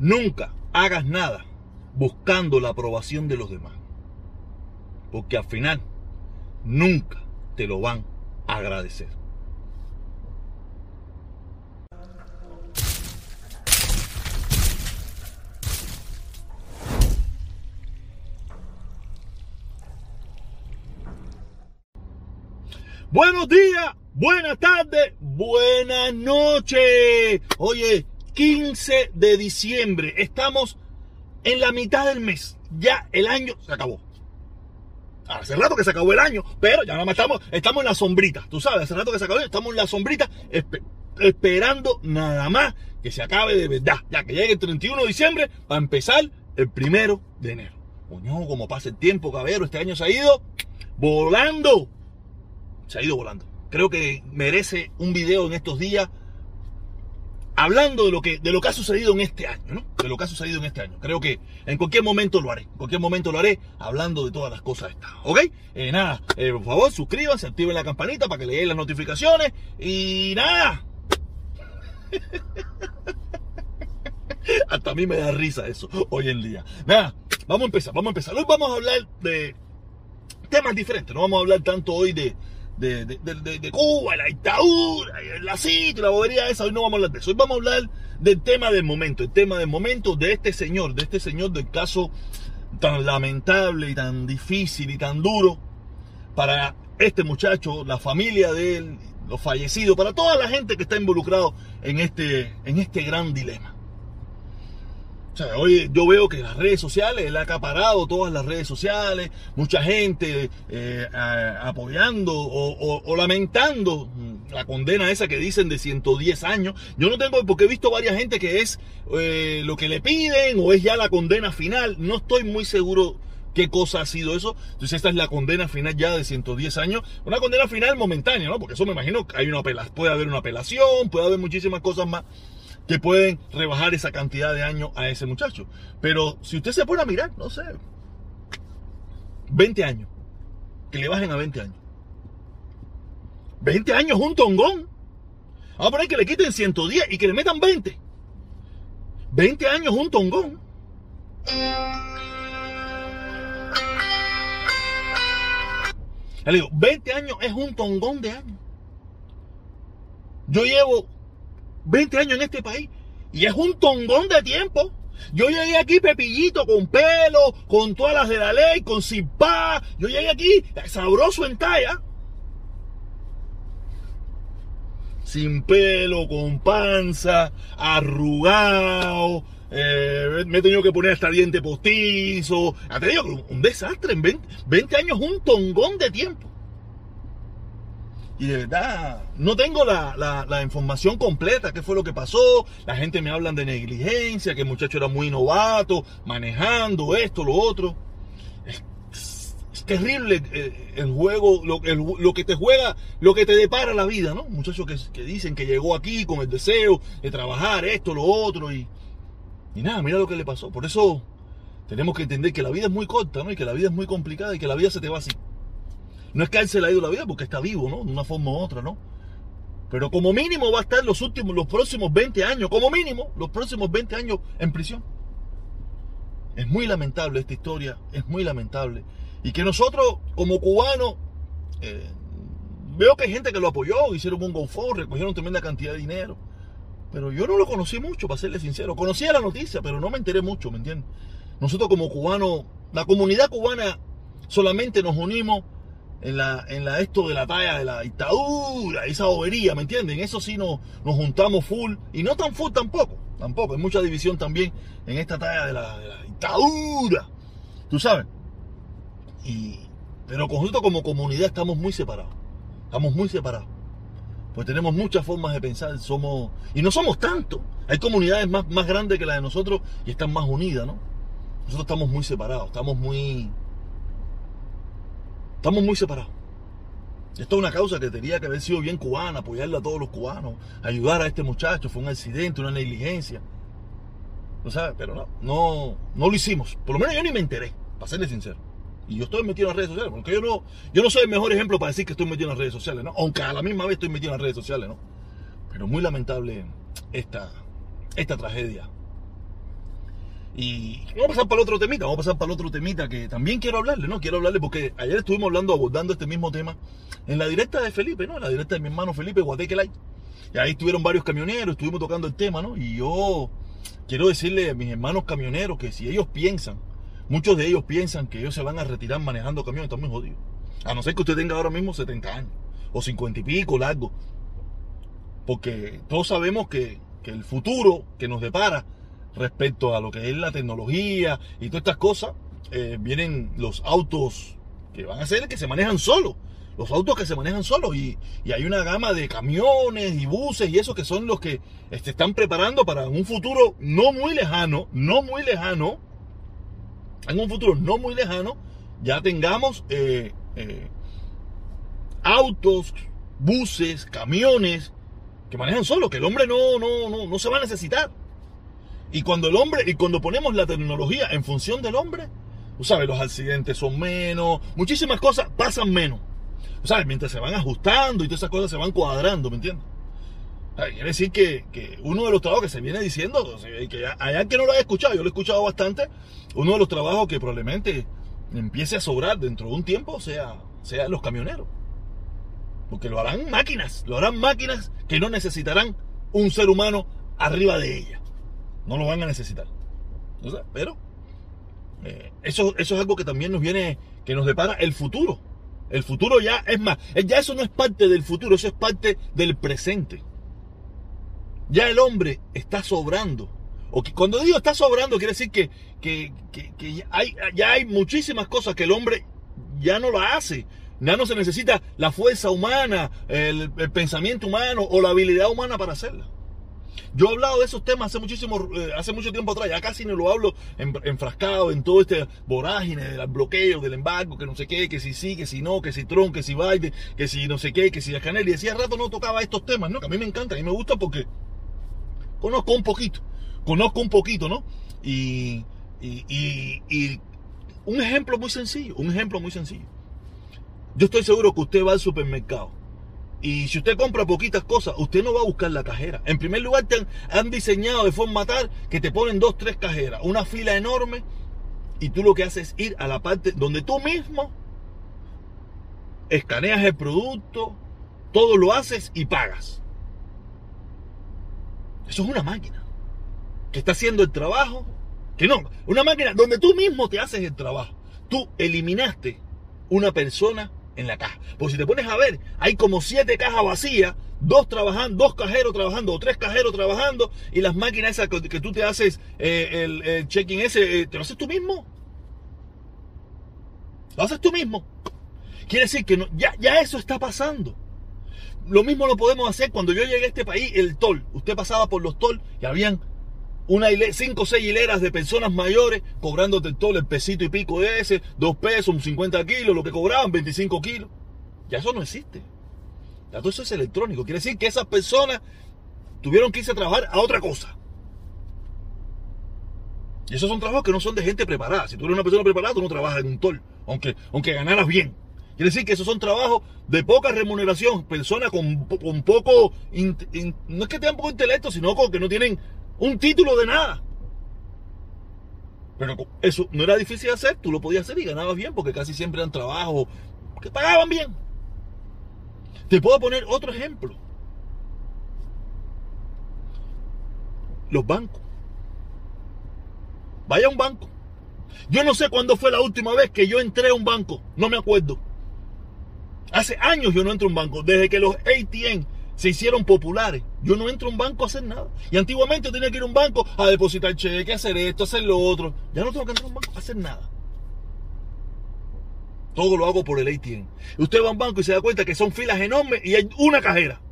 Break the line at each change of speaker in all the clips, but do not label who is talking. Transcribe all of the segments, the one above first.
nunca hagas nada buscando la aprobación de los demás. Porque al final nunca te lo van a agradecer. Buenos días, buenas tardes, buenas noches. Oye, 15 de diciembre, estamos en la mitad del mes. Ya el año se acabó. Hace rato que se acabó el año, pero ya no estamos, estamos en la sombrita. Tú sabes, hace rato que se acabó, estamos en la sombrita esperando nada más que se acabe de verdad. Ya que llegue el 31 de diciembre para empezar el primero de enero. Coño, como pasa el tiempo, cabero, este año se ha ido volando se ha ido volando. Creo que merece un video en estos días hablando de lo que de lo que ha sucedido en este año, ¿no? De lo que ha sucedido en este año. Creo que en cualquier momento lo haré. En cualquier momento lo haré hablando de todas las cosas estas. ¿Ok? Eh, nada, eh, por favor, suscríbanse, activen la campanita para que le den las notificaciones. Y nada. Hasta a mí me da risa eso hoy en día. Nada, vamos a empezar, vamos a empezar. Hoy vamos a hablar de temas diferentes. No vamos a hablar tanto hoy de, de, Cuba, la dictadura, la cita, la bobería esa. Hoy no vamos a hablar de eso. Hoy vamos a hablar del tema del momento, el tema del momento de este señor, de este señor del caso tan lamentable y tan difícil y tan duro para este muchacho, la familia de él, los fallecidos, para toda la gente que está involucrado en este, en este gran dilema hoy yo veo que las redes sociales, él ha acaparado todas las redes sociales, mucha gente eh, apoyando o, lamentando la condena esa que dicen de 110 años. Yo no tengo, porque he visto varias gente que es eh, lo que le piden o es ya la condena final. No estoy muy seguro qué cosa ha sido eso. Entonces esta es la condena final ya de 110 años. Una condena final momentánea, ¿no? Porque eso me imagino que hay una puede haber una apelación, puede haber muchísimas cosas más que pueden rebajar esa cantidad de años a ese muchacho. Pero si usted se pone a mirar, no sé, 20 años, que le bajen a 20 años. 20 años un tongón. Vamos a poner que le quiten 110 y que le metan 20. 20 años un tongón. Le digo, 20 años es un tongón de años. Yo llevo 20 años en este país y es un tongón de tiempo. Yo llegué aquí pepillito, con pelo, con todas las de la ley, con simpá. Yo llegué aquí sabroso en talla. Sin pelo, con panza, arrugado. Eh, me he tenido que poner hasta diente postizo. Te digo, un desastre. En 20 años, un tongón de tiempo. Y de verdad, no tengo la, información completa, qué fue lo que pasó. La gente me habla de negligencia, que el muchacho era muy novato, manejando esto, lo otro. Es, terrible eh, el, juego, lo, que te juega, lo que te depara la vida, ¿no? Muchachos que, que, dicen que llegó aquí con el deseo de trabajar esto, lo otro, y, y nada, mira lo que le pasó. Por eso tenemos que entender que la vida es muy corta, ¿no? Y que la vida es muy complicada y que la vida se te va así. No es que él se le ha ido la vida porque está vivo, ¿no? De una forma u otra, ¿no? Pero como mínimo va a estar los últimos, los próximos 20 años, como mínimo, los próximos 20 años en prisión. Es muy lamentable esta historia, es muy lamentable. Y que nosotros, como cubanos, eh, veo que hay gente que lo apoyó, hicieron un GoFundMe, recogieron tremenda cantidad de dinero. Pero yo no lo conocí mucho, para serle sincero. Conocía la noticia, pero no me enteré mucho, ¿me entiendes? Nosotros como cubanos, la comunidad cubana solamente nos unimos en la, en la esto de la talla de la dictadura, esa bobería, ¿me entienden? Eso sí nos, nos juntamos full, y no tan full tampoco, tampoco, hay mucha división también en esta talla de la, dictadura, tú sabes. Y, pero conjunto como comunidad estamos muy separados, estamos muy separados. Pues tenemos muchas formas de pensar, somos, y no somos tantos, hay comunidades más, más grandes que las de nosotros y están más unidas, ¿no? Nosotros estamos muy separados, estamos muy, Estamos muy separados. Esto es una causa que tenía que haber sido bien cubana, apoyarle a todos los cubanos, ayudar a este muchacho. Fue un accidente, una negligencia. ¿No sabes? Pero no, no, no lo hicimos. Por lo menos yo ni me enteré, para serle sincero. Y yo estoy metido en las redes sociales, porque yo no, yo no soy el mejor ejemplo para decir que estoy metido en las redes sociales, ¿no? Aunque a la misma vez estoy metido en las redes sociales, ¿no? Pero muy lamentable esta, esta tragedia Y vamos a pasar para el otro temita, vamos a pasar para el otro temita que también quiero hablarle, ¿no? Quiero hablarle porque ayer estuvimos hablando, abordando este mismo tema en la directa de Felipe, ¿no? En la directa de mi hermano Felipe Guateque Light. Y ahí estuvieron varios camioneros, estuvimos tocando el tema, ¿no? Y yo quiero decirle a mis hermanos camioneros que si ellos piensan, muchos de ellos piensan que ellos se van a retirar manejando camiones, están muy jodidos. A no ser que usted tenga ahora mismo 70 años, o 50 y pico, largo. Porque todos sabemos que el futuro que nos depara respecto a lo que es la tecnología y todas estas cosas, eh, vienen los autos que van a ser que se manejan solos. Los autos que se manejan solos y, hay una gama de camiones y buses y eso que son los que se este, están preparando para un futuro no muy lejano, no muy lejano, en un futuro no muy lejano, ya tengamos eh, eh, autos, buses, camiones que manejan solos, que el hombre no, no, no, no se va a necesitar. Y cuando el hombre, y cuando ponemos la tecnología en función del hombre, sabes, los accidentes son menos, muchísimas cosas pasan menos. Sabes, mientras se van ajustando y todas esas cosas se van cuadrando, ¿me entiendes? Quiere decir que, que, uno de los trabajos que se viene diciendo, que allá que no lo haya escuchado, yo lo he escuchado bastante, uno de los trabajos que probablemente empiece a sobrar dentro de un tiempo sea, sea los camioneros. Porque lo harán máquinas, lo harán máquinas que no necesitarán un ser humano arriba de ellas no lo van a necesitar. pero eh, eso, eso es algo que también nos viene, que nos depara el futuro. El futuro ya es más, eh, ya eso no es parte del futuro, eso es parte del presente. Ya el hombre está sobrando. O que, cuando digo está sobrando, quiere decir que, que, que, ya hay muchísimas cosas que el hombre ya no lo hace. Ya no se necesita la fuerza humana, el, el pensamiento humano o la habilidad humana para hacerla. Yo he hablado de esos temas hace muchísimo, eh, hace mucho tiempo atrás, ya casi no lo hablo enfrascado en todo este vorágine del bloqueo, del embargo, que no sé qué, que si sí, que si no, que si Trump, que si Biden, que si no sé qué, que si Canel. Y decía rato no tocaba estos temas, ¿no? Que a mí me encanta, a mí me gusta porque conozco un poquito, conozco un poquito, ¿no? Y, un ejemplo muy sencillo, un ejemplo muy sencillo. Yo estoy seguro que usted va al supermercado y si usted compra poquitas cosas, usted no va a buscar la cajera. En primer lugar, te han, diseñado de forma tal que te ponen dos, tres cajeras, una fila enorme, y tú lo que haces es ir a la parte donde tú mismo escaneas el producto, todo lo haces y pagas. Eso es una máquina que está haciendo el trabajo. Que no, una máquina donde tú mismo te haces el trabajo. Tú eliminaste una persona en la caja. Porque si te pones a ver, hay como siete cajas vacías, dos trabajando, dos cajeros trabajando o tres cajeros trabajando y las máquinas esas que, tú te haces eh, el, check-in ese, eh, ¿te lo haces tú mismo? Lo haces tú mismo. Quiere decir que no, ya, ya eso está pasando. Lo mismo lo podemos hacer cuando yo llegué a este país, el toll. Usted pasaba por los toll y habían una cinco o seis hileras de personas mayores cobrándote todo el pesito y pico de ese, dos pesos, 50 kilos, lo que cobraban, 25 kilos. Ya eso no existe. Ya todo eso es electrónico. Quiere decir que esas personas tuvieron que irse a trabajar a otra cosa. Y esos son trabajos que no son de gente preparada. Si tú eres una persona preparada, tú no trabajas en un tol, aunque, aunque ganaras bien. Quiere decir que esos son trabajos de poca remuneración, personas con, con poco, no es que tengan poco intelecto, sino que no tienen un título de nada. Pero eso no era difícil de hacer, tú lo podías hacer y ganabas bien porque casi siempre eran trabajos que pagaban bien. Te puedo poner otro ejemplo. Los bancos. Vaya a un banco. Yo no sé cuándo fue la última vez que yo entré a un banco, no me acuerdo. Hace años yo no entro a un banco, desde que los ATM se hicieron populares. Yo no entro a un banco a hacer nada. Y antiguamente tenía que ir a un banco a depositar cheque, hacer esto, hacer lo otro. Ya no tengo que entrar a un banco a hacer nada. Todo lo hago por el ATM. Usted va a un banco y se da cuenta que son filas enormes y hay una cajera.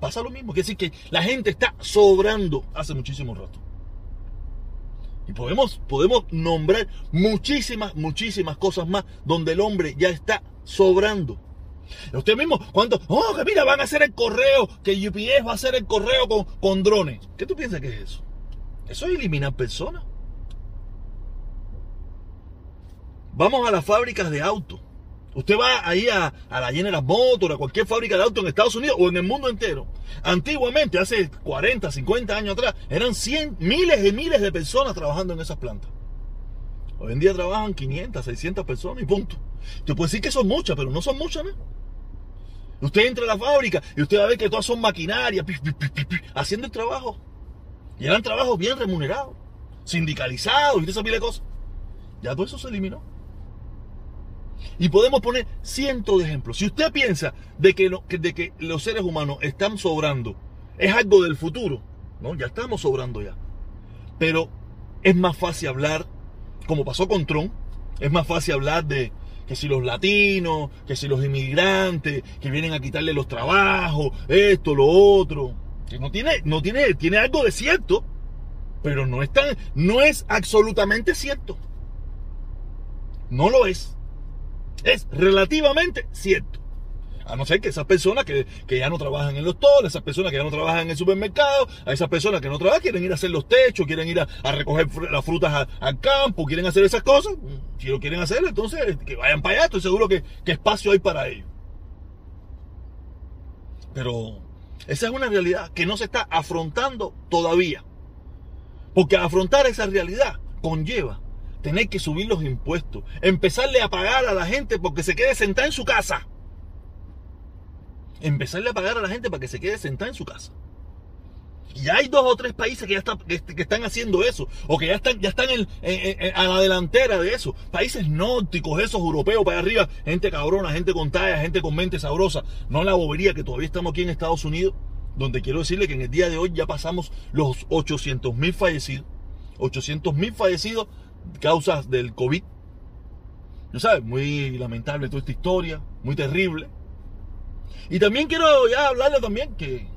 Pasa lo mismo, quiere decir que la gente está sobrando hace muchísimo rato. Y podemos, podemos nombrar muchísimas, muchísimas cosas más donde el hombre ya está sobrando. Usted mismo, cuando, oh, que mira, van a hacer el correo, que UPS va a hacer el correo con, con drones. ¿Qué tú piensas que es eso? Eso es eliminar personas. Vamos a las fábricas de autos. Usted va ahí a, a la General Motors, a cualquier fábrica de autos en Estados Unidos o en el mundo entero. Antiguamente, hace 40, 50 años atrás, eran 100, miles y miles de personas trabajando en esas plantas. Hoy en día trabajan 500, 600 personas y punto. Usted puede decir que son muchas, pero no son muchas, ¿no? Usted entra a la fábrica y usted va a ver que todas son maquinarias, haciendo el trabajo. Y eran trabajos bien remunerados, sindicalizados y esa pila de cosas. Ya todo eso se eliminó. Y podemos poner cientos de ejemplos. Si usted piensa de que, de que los seres humanos están sobrando, es algo del futuro, ¿no? Ya estamos sobrando ya. Pero es más fácil hablar, como pasó con Trump, es más fácil hablar de que si los latinos, que si los inmigrantes, que vienen a quitarle los trabajos, esto, lo otro. Que no tiene, no tiene, tiene algo de cierto, pero no es tan, no es absolutamente cierto. No lo es es relativamente cierto. A no ser que esas personas que, ya no trabajan en los toros, esas personas que ya no trabajan en el supermercado, a esas personas que no trabajan, quieren ir a hacer los techos, quieren ir a, recoger las frutas al campo, quieren hacer esas cosas. Si lo quieren hacer, entonces que vayan para allá, estoy seguro que, que espacio hay para ellos. Pero esa es una realidad que no se está afrontando todavía. Porque afrontar esa realidad conlleva tener que subir los impuestos, empezarle a pagar a la gente porque se quede sentada en su casa. Empezarle a pagar a la gente para que se quede sentada en su casa. Y hay dos o tres países que ya están, que, están haciendo eso, o que ya están, ya están a la delantera de eso. Países nórdicos, esos europeos para arriba, gente cabrona, gente con talla, gente con mente sabrosa. No la bobería que todavía estamos aquí en Estados Unidos, donde quiero decirle que en el día de hoy ya pasamos los 800 mil fallecidos. 800 mil fallecidos causas del COVID. ¿No sabes? Muy lamentable toda esta historia, muy terrible. Y también quiero ya hablarle también que,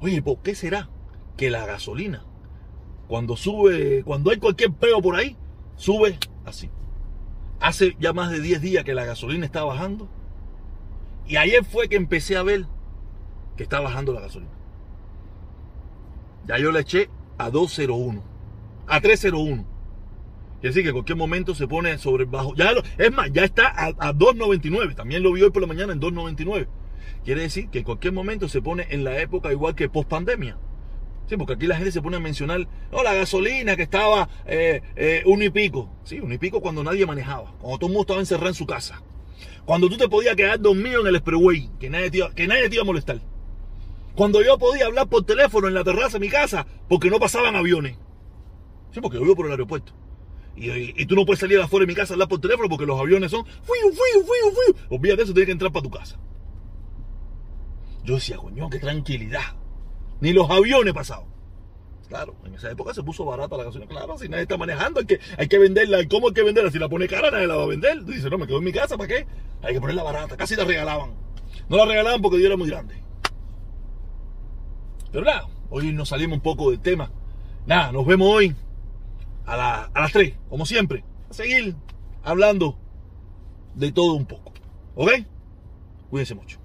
oye, ¿por qué será que la gasolina, cuando sube, cuando hay cualquier peo por ahí, sube así? Hace ya más de 10 días que la gasolina está bajando. Y ayer fue que empecé a ver que está bajando la gasolina. Ya yo le eché a 201, a 301. Quiere decir que en cualquier momento se pone sobre bajo. Ya es más, ya está a, 2.99. También lo vi hoy por la mañana en 2.99. Quiere decir que en cualquier momento se pone en la época igual que post pandemia. Sí, porque aquí la gente se pone a mencionar, no, la gasolina que estaba eh, eh, uno y pico. Sí, uno y pico cuando nadie manejaba, cuando todo el mundo estaba encerrado en su casa. Cuando tú te podías quedar dormido en el expressway, que nadie, te que nadie te iba a molestar. Cuando yo podía hablar por teléfono en la terraza de mi casa porque no pasaban aviones. Sí, porque yo vivo por el aeropuerto. Y, tú no puedes salir afuera de mi casa a hablar por teléfono porque los aviones son. Fiu, fiu, fiu, fiu. Olvídate eso, tienes que entrar para tu casa. Yo decía, coño, qué tranquilidad. Ni los aviones pasaban. Claro, en esa época se puso barata la gasolina. Claro, si nadie está manejando, hay que, hay que venderla. ¿Cómo hay que venderla? Si la pone cara, nadie la va a vender. Tú dices, no, me quedo en mi casa, ¿para qué? Hay que ponerla barata. Casi la regalaban. No la regalaban porque Dios era muy grande. Pero nada, hoy nos salimos un poco del tema. Nada, nos vemos hoy a, las 3, como siempre, a seguir hablando de todo un poco. ¿Ok? Cuídense mucho.